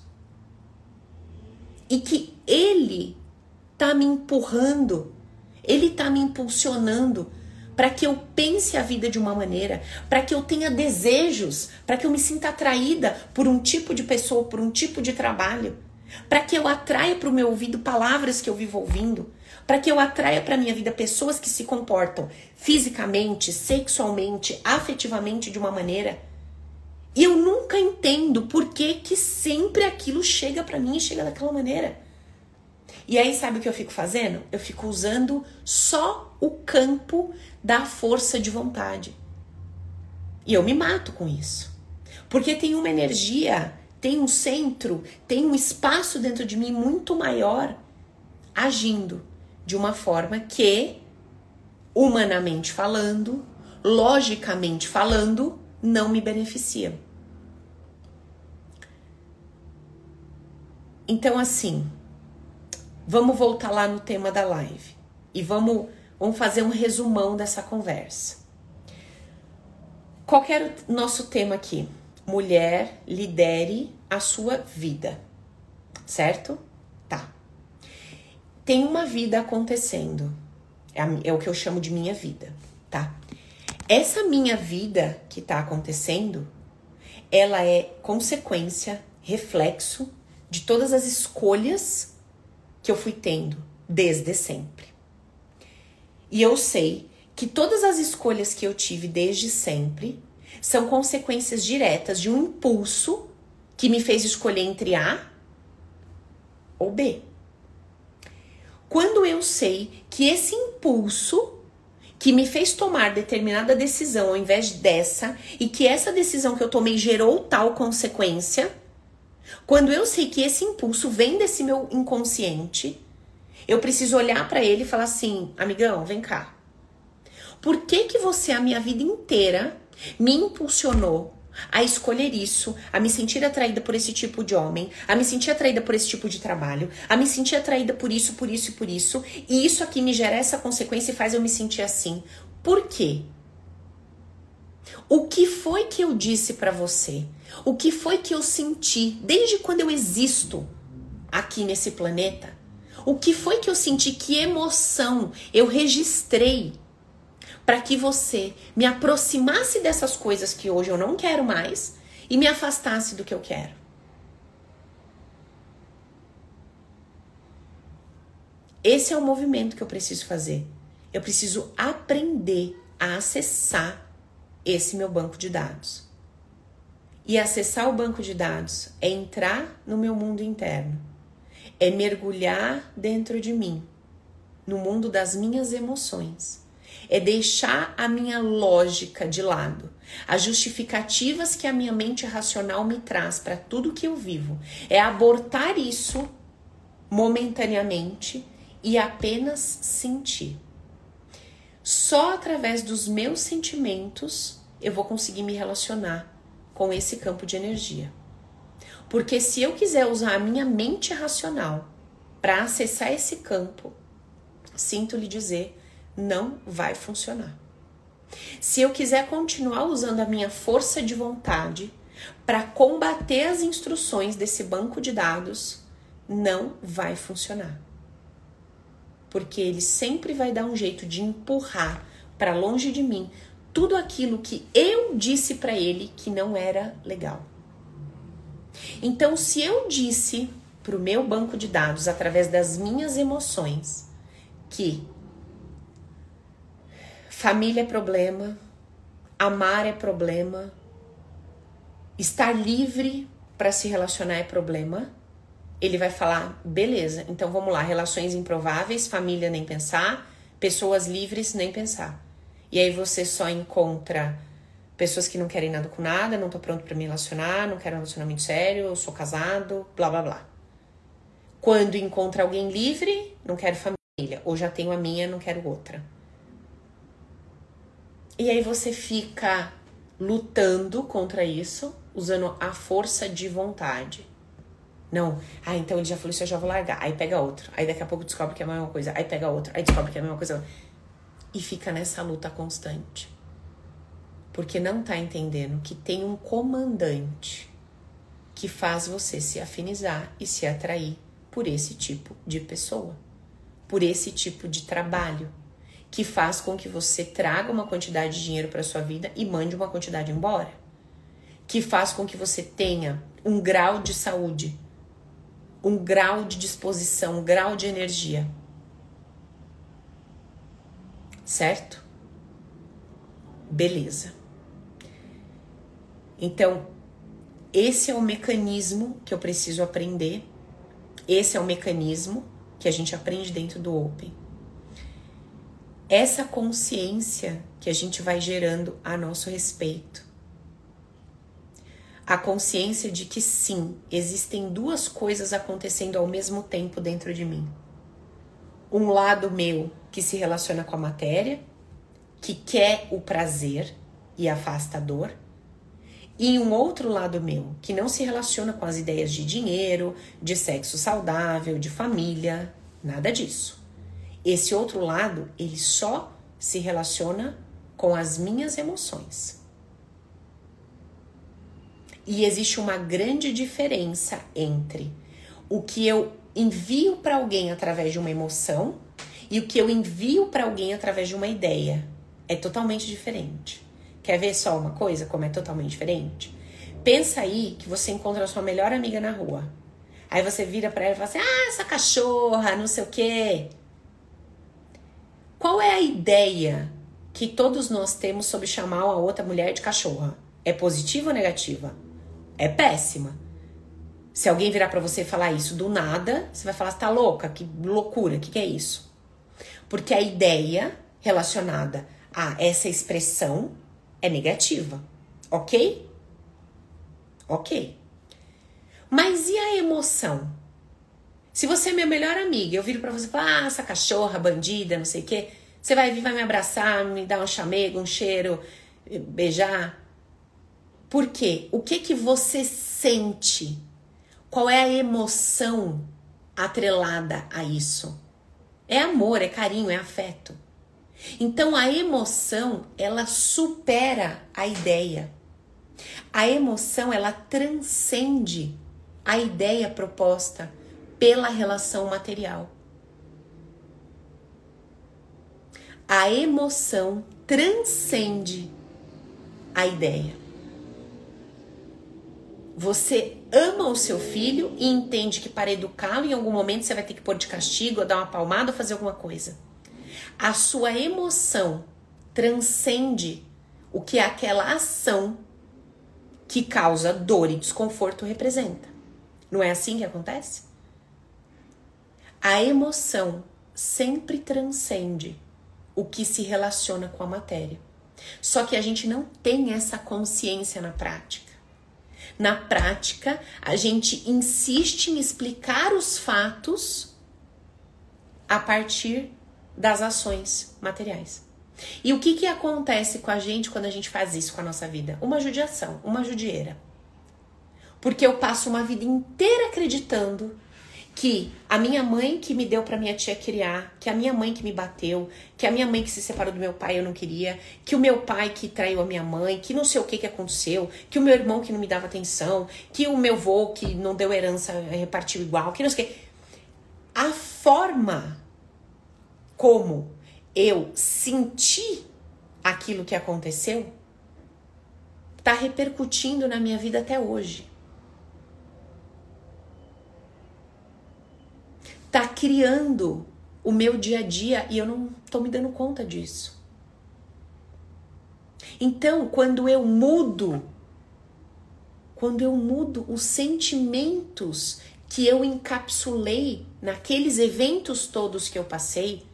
e que ele está me empurrando, ele está me impulsionando para que eu pense a vida de uma maneira, para que eu tenha desejos, para que eu me sinta atraída por um tipo de pessoa, por um tipo de trabalho, para que eu atraia para o meu ouvido palavras que eu vivo ouvindo, para que eu atraia para minha vida pessoas que se comportam fisicamente, sexualmente, afetivamente de uma maneira. E eu nunca entendo por que, que sempre aquilo chega para mim e chega daquela maneira. E aí, sabe o que eu fico fazendo? Eu fico usando só o campo da força de vontade. E eu me mato com isso. Porque tem uma energia, tem um centro, tem um espaço dentro de mim muito maior agindo de uma forma que, humanamente falando, logicamente falando, não me beneficia. Então, assim, vamos voltar lá no tema da live e vamos Vamos fazer um resumão dessa conversa. Qual era o nosso tema aqui? Mulher, lidere a sua vida. Certo? Tá. Tem uma vida acontecendo. É, a, é o que eu chamo de minha vida, tá? Essa minha vida que tá acontecendo, ela é consequência, reflexo de todas as escolhas que eu fui tendo desde sempre. E eu sei que todas as escolhas que eu tive desde sempre são consequências diretas de um impulso que me fez escolher entre A ou B. Quando eu sei que esse impulso que me fez tomar determinada decisão ao invés dessa e que essa decisão que eu tomei gerou tal consequência, quando eu sei que esse impulso vem desse meu inconsciente, eu preciso olhar para ele e falar assim: amigão, vem cá. Por que, que você, a minha vida inteira, me impulsionou a escolher isso, a me sentir atraída por esse tipo de homem, a me sentir atraída por esse tipo de trabalho, a me sentir atraída por isso, por isso e por isso, e isso aqui me gera essa consequência e faz eu me sentir assim. Por quê? O que foi que eu disse para você? O que foi que eu senti desde quando eu existo aqui nesse planeta? O que foi que eu senti? Que emoção eu registrei para que você me aproximasse dessas coisas que hoje eu não quero mais e me afastasse do que eu quero. Esse é o movimento que eu preciso fazer. Eu preciso aprender a acessar esse meu banco de dados. E acessar o banco de dados é entrar no meu mundo interno, é mergulhar dentro de mim, no mundo das minhas emoções, é deixar a minha lógica de lado, as justificativas que a minha mente racional me traz para tudo que eu vivo, é abortar isso momentaneamente e apenas sentir. Só através dos meus sentimentos eu vou conseguir me relacionar com esse campo de energia. Porque se eu quiser usar a minha mente racional para acessar esse campo, sinto lhe dizer, não vai funcionar. Se eu quiser continuar usando a minha força de vontade para combater as instruções desse banco de dados, não vai funcionar porque ele sempre vai dar um jeito de empurrar para longe de mim tudo aquilo que eu disse para ele que não era legal. Então, se eu disse para o meu banco de dados, através das minhas emoções, que família é problema, amar é problema, estar livre para se relacionar é problema, ele vai falar: beleza, então vamos lá, relações improváveis, família nem pensar, pessoas livres nem pensar. E aí você só encontra pessoas que não querem nada com nada, não tô pronto para me relacionar, não quero um relacionamento sério, eu sou casado, blá blá blá. Quando encontra alguém livre, não quero família, ou já tenho a minha, não quero outra. E aí você fica lutando contra isso, usando a força de vontade. Não. Ah, então ele já falou isso, eu já vou largar. Aí pega outro. Aí daqui a pouco descobre que é a mesma coisa. Aí pega outro. Aí descobre que é a mesma coisa. E fica nessa luta constante. Porque não tá entendendo que tem um comandante que faz você se afinizar e se atrair por esse tipo de pessoa, por esse tipo de trabalho, que faz com que você traga uma quantidade de dinheiro para sua vida e mande uma quantidade embora, que faz com que você tenha um grau de saúde um grau de disposição, um grau de energia. Certo? Beleza. Então, esse é o mecanismo que eu preciso aprender. Esse é o mecanismo que a gente aprende dentro do Open. Essa consciência que a gente vai gerando a nosso respeito a consciência de que sim, existem duas coisas acontecendo ao mesmo tempo dentro de mim. Um lado meu que se relaciona com a matéria, que quer o prazer e afasta a dor, e um outro lado meu que não se relaciona com as ideias de dinheiro, de sexo saudável, de família, nada disso. Esse outro lado, ele só se relaciona com as minhas emoções. E existe uma grande diferença entre o que eu envio para alguém através de uma emoção e o que eu envio para alguém através de uma ideia. É totalmente diferente. Quer ver só uma coisa como é totalmente diferente? Pensa aí que você encontra a sua melhor amiga na rua. Aí você vira para ela e fala assim: "Ah, essa cachorra, não sei o quê". Qual é a ideia que todos nós temos sobre chamar a outra mulher de cachorra? É positiva ou negativa? é péssima. Se alguém virar para você falar isso do nada, você vai falar, tá louca? Que loucura, que, que é isso? Porque a ideia relacionada a essa expressão é negativa, ok? Ok. Mas e a emoção? Se você é minha melhor amiga, eu viro para você e falo, ah, essa cachorra, bandida, não sei o quê, você vai vir, vai me abraçar, me dar um chamego, um cheiro, beijar. Por quê? O que que você sente? Qual é a emoção atrelada a isso? É amor, é carinho, é afeto. Então a emoção, ela supera a ideia. A emoção, ela transcende a ideia proposta pela relação material. A emoção transcende a ideia. Você ama o seu filho e entende que para educá-lo em algum momento você vai ter que pôr de castigo, ou dar uma palmada ou fazer alguma coisa. A sua emoção transcende o que aquela ação que causa dor e desconforto representa. Não é assim que acontece? A emoção sempre transcende o que se relaciona com a matéria. Só que a gente não tem essa consciência na prática. Na prática, a gente insiste em explicar os fatos a partir das ações materiais. E o que, que acontece com a gente quando a gente faz isso com a nossa vida? Uma judiação, uma judieira. Porque eu passo uma vida inteira acreditando que a minha mãe que me deu para minha tia criar, que a minha mãe que me bateu, que a minha mãe que se separou do meu pai eu não queria, que o meu pai que traiu a minha mãe, que não sei o que que aconteceu, que o meu irmão que não me dava atenção, que o meu vô que não deu herança repartiu igual, que não sei o que. A forma como eu senti aquilo que aconteceu tá repercutindo na minha vida até hoje. Tá criando o meu dia a dia e eu não tô me dando conta disso. Então, quando eu mudo, quando eu mudo os sentimentos que eu encapsulei naqueles eventos todos que eu passei,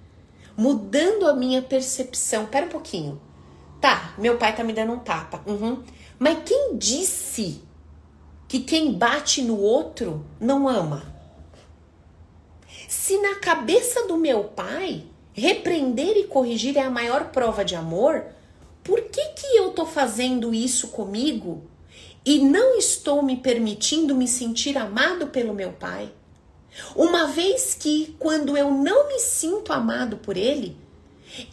mudando a minha percepção. Pera um pouquinho. Tá, meu pai tá me dando um tapa. Uhum. Mas quem disse que quem bate no outro não ama? Se na cabeça do meu pai repreender e corrigir é a maior prova de amor, por que que eu tô fazendo isso comigo e não estou me permitindo me sentir amado pelo meu pai? Uma vez que quando eu não me sinto amado por ele,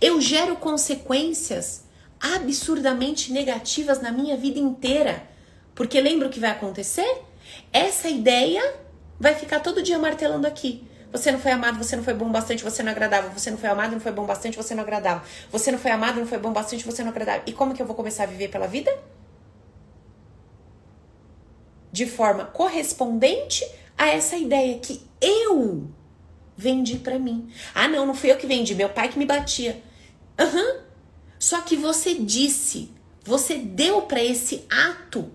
eu gero consequências absurdamente negativas na minha vida inteira. Porque lembra o que vai acontecer? Essa ideia vai ficar todo dia martelando aqui. Você não foi amado, você não foi bom bastante, você não agradava. Você não foi amado, não foi bom bastante, você não agradava. Você não foi amado, não foi bom bastante, você não agradava. E como que eu vou começar a viver pela vida? De forma correspondente a essa ideia que eu vendi para mim. Ah, não, não fui eu que vendi, meu pai que me batia. Aham. Uhum. Só que você disse, você deu para esse ato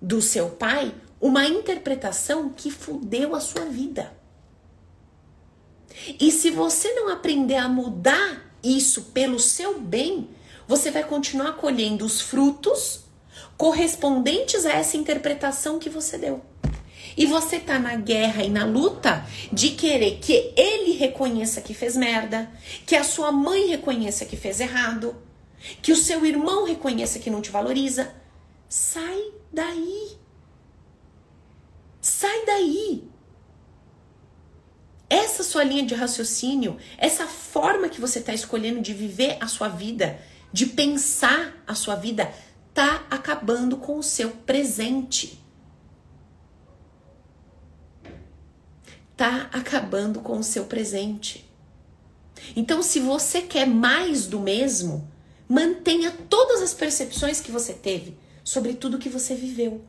do seu pai uma interpretação que fudeu a sua vida. E se você não aprender a mudar isso pelo seu bem, você vai continuar colhendo os frutos correspondentes a essa interpretação que você deu. E você tá na guerra e na luta de querer que ele reconheça que fez merda, que a sua mãe reconheça que fez errado, que o seu irmão reconheça que não te valoriza. Sai daí. Sai daí. Essa sua linha de raciocínio, essa forma que você está escolhendo de viver a sua vida, de pensar a sua vida, tá acabando com o seu presente. Tá acabando com o seu presente. Então, se você quer mais do mesmo, mantenha todas as percepções que você teve sobre tudo que você viveu.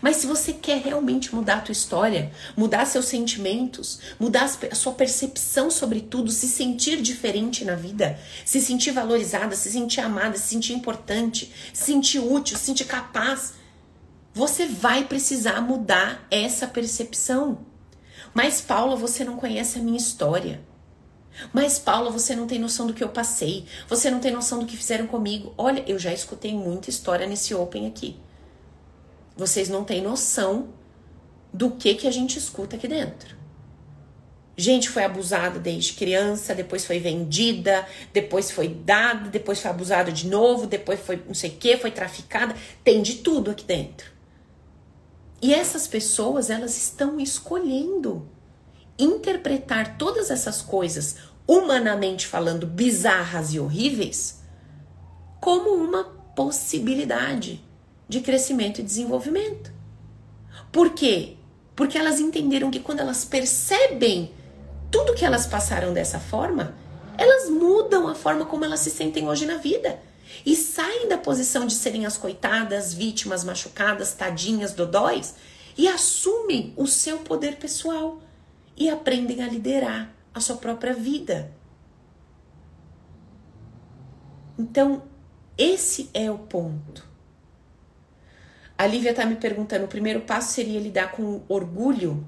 Mas se você quer realmente mudar a tua história, mudar seus sentimentos, mudar a sua percepção sobre tudo, se sentir diferente na vida, se sentir valorizada, se sentir amada, se sentir importante, se sentir útil, se sentir capaz, você vai precisar mudar essa percepção. Mas Paula, você não conhece a minha história. Mas Paula, você não tem noção do que eu passei. Você não tem noção do que fizeram comigo. Olha, eu já escutei muita história nesse open aqui. Vocês não têm noção do que que a gente escuta aqui dentro. Gente foi abusada desde criança, depois foi vendida, depois foi dada, depois foi abusada de novo, depois foi não sei o que, foi traficada. Tem de tudo aqui dentro. E essas pessoas, elas estão escolhendo interpretar todas essas coisas, humanamente falando, bizarras e horríveis, como uma possibilidade de crescimento e desenvolvimento. Por quê? Porque elas entenderam que quando elas percebem tudo que elas passaram dessa forma, elas mudam a forma como elas se sentem hoje na vida. E saem da posição de serem as coitadas, vítimas machucadas, tadinhas, dodóis, e assumem o seu poder pessoal e aprendem a liderar a sua própria vida. Então, esse é o ponto. A Lívia está me perguntando: o primeiro passo seria lidar com orgulho?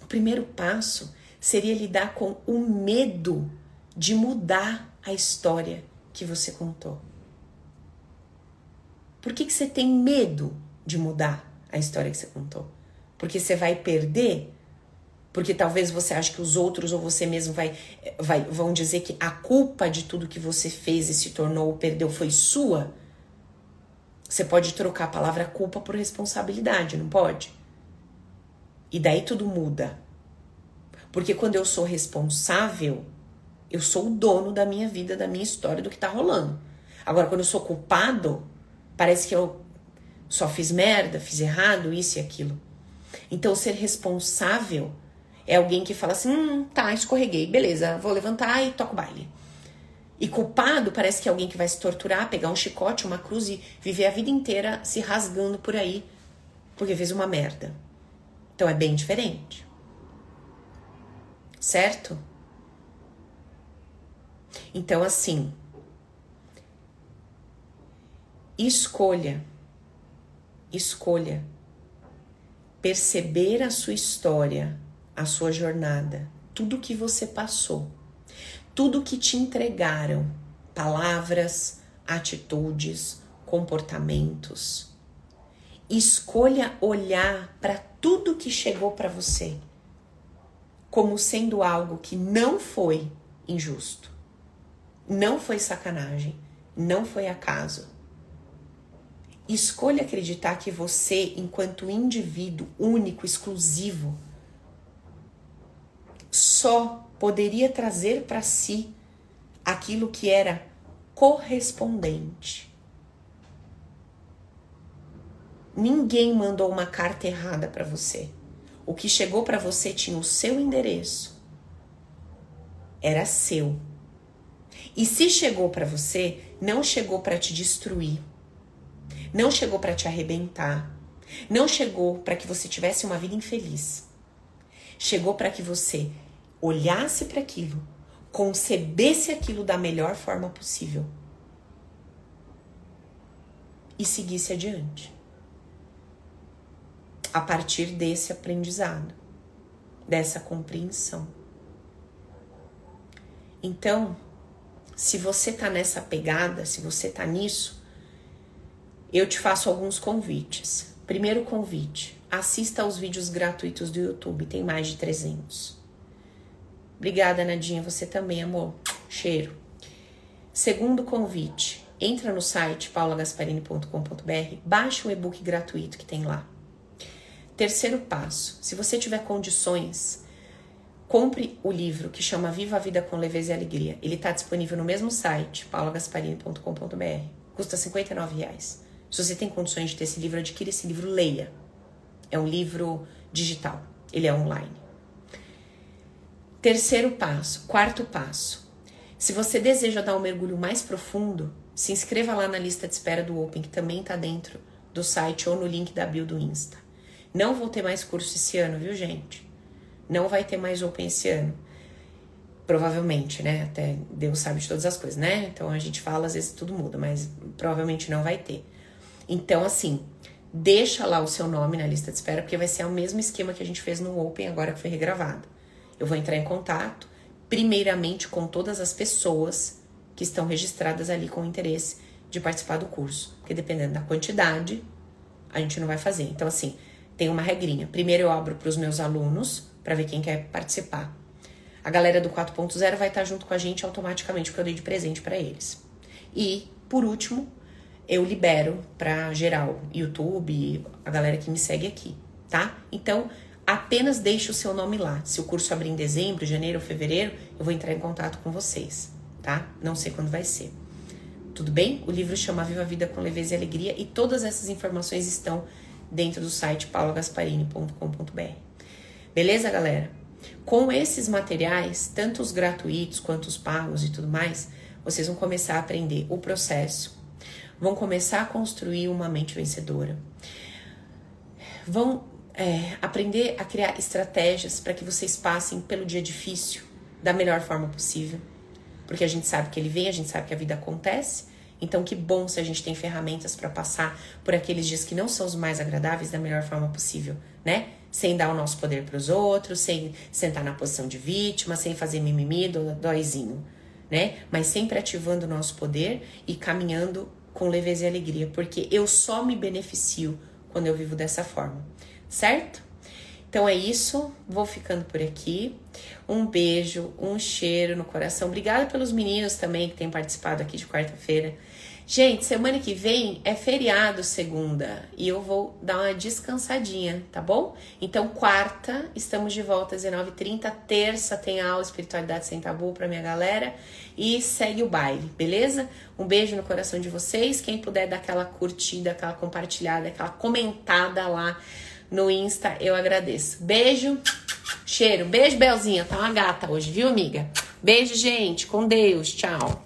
O primeiro passo seria lidar com o medo de mudar a história que você contou. Por que, que você tem medo de mudar a história que você contou? Porque você vai perder? Porque talvez você ache que os outros ou você mesmo vai, vai, vão dizer que a culpa de tudo que você fez e se tornou ou perdeu foi sua? Você pode trocar a palavra culpa por responsabilidade, não pode? E daí tudo muda. Porque quando eu sou responsável, eu sou o dono da minha vida, da minha história, do que tá rolando. Agora, quando eu sou culpado, parece que eu só fiz merda, fiz errado, isso e aquilo. Então, ser responsável é alguém que fala assim: hum, tá, escorreguei, beleza, vou levantar e toco baile. E culpado parece que é alguém que vai se torturar, pegar um chicote, uma cruz e viver a vida inteira se rasgando por aí porque fez uma merda. Então é bem diferente. Certo? Então, assim, escolha, escolha perceber a sua história, a sua jornada, tudo que você passou, tudo que te entregaram, palavras, atitudes, comportamentos. Escolha olhar para tudo que chegou para você como sendo algo que não foi injusto não foi sacanagem, não foi acaso. Escolha acreditar que você, enquanto indivíduo único, exclusivo, só poderia trazer para si aquilo que era correspondente. Ninguém mandou uma carta errada para você. O que chegou para você tinha o seu endereço. Era seu. E se chegou para você, não chegou para te destruir. Não chegou para te arrebentar. Não chegou para que você tivesse uma vida infeliz. Chegou para que você olhasse para aquilo, concebesse aquilo da melhor forma possível e seguisse adiante. A partir desse aprendizado, dessa compreensão. Então, se você tá nessa pegada, se você tá nisso, eu te faço alguns convites. Primeiro convite: assista aos vídeos gratuitos do YouTube, tem mais de 300. Obrigada, Nadinha, você também, amor. Cheiro. Segundo convite: entra no site paulagasparini.com.br, baixa o e-book gratuito que tem lá. Terceiro passo: se você tiver condições, compre o livro que chama Viva a Vida com Leveza e Alegria. Ele está disponível no mesmo site, paulagasparini.com.br. Custa 59 reais. Se você tem condições de ter esse livro, adquira esse livro, leia. É um livro digital, ele é online. Terceiro passo, quarto passo. Se você deseja dar um mergulho mais profundo, se inscreva lá na lista de espera do Open, que também está dentro do site ou no link da bio do Insta. Não vou ter mais curso esse ano, viu, gente? Não vai ter mais Open esse ano. Provavelmente, né? Até Deus sabe de todas as coisas, né? Então a gente fala, às vezes tudo muda, mas provavelmente não vai ter. Então, assim, deixa lá o seu nome na lista de espera, porque vai ser o mesmo esquema que a gente fez no Open agora que foi regravado. Eu vou entrar em contato, primeiramente com todas as pessoas que estão registradas ali com interesse de participar do curso. Porque dependendo da quantidade, a gente não vai fazer. Então, assim, tem uma regrinha. Primeiro eu abro para os meus alunos, para ver quem quer participar. A galera do 4.0 vai estar junto com a gente automaticamente, porque eu dei de presente para eles. E, por último, eu libero para geral, YouTube, a galera que me segue aqui, tá? Então, apenas deixe o seu nome lá. Se o curso abrir em dezembro, janeiro ou fevereiro, eu vou entrar em contato com vocês, tá? Não sei quando vai ser. Tudo bem? O livro chama Viva a Vida com Leveza e Alegria e todas essas informações estão dentro do site paulagasparini.com.br. Beleza, galera? Com esses materiais, tanto os gratuitos quanto os pagos e tudo mais, vocês vão começar a aprender o processo, vão começar a construir uma mente vencedora, vão é, aprender a criar estratégias para que vocês passem pelo dia difícil da melhor forma possível. Porque a gente sabe que ele vem, a gente sabe que a vida acontece. Então, que bom se a gente tem ferramentas para passar por aqueles dias que não são os mais agradáveis da melhor forma possível, né? Sem dar o nosso poder para os outros, sem sentar na posição de vítima, sem fazer mimimi, do, dóizinho, né? Mas sempre ativando o nosso poder e caminhando com leveza e alegria, porque eu só me beneficio quando eu vivo dessa forma certo? Então é isso, vou ficando por aqui. Um beijo, um cheiro no coração. Obrigada pelos meninos também que têm participado aqui de quarta-feira. Gente, semana que vem é feriado segunda e eu vou dar uma descansadinha, tá bom? Então, quarta, estamos de volta às 19h30. Terça tem a aula Espiritualidade Sem Tabu pra minha galera e segue o baile, beleza? Um beijo no coração de vocês. Quem puder dar aquela curtida, aquela compartilhada, aquela comentada lá no Insta, eu agradeço. Beijo, cheiro. Beijo, Belzinha. Tá uma gata hoje, viu, amiga? Beijo, gente. Com Deus. Tchau.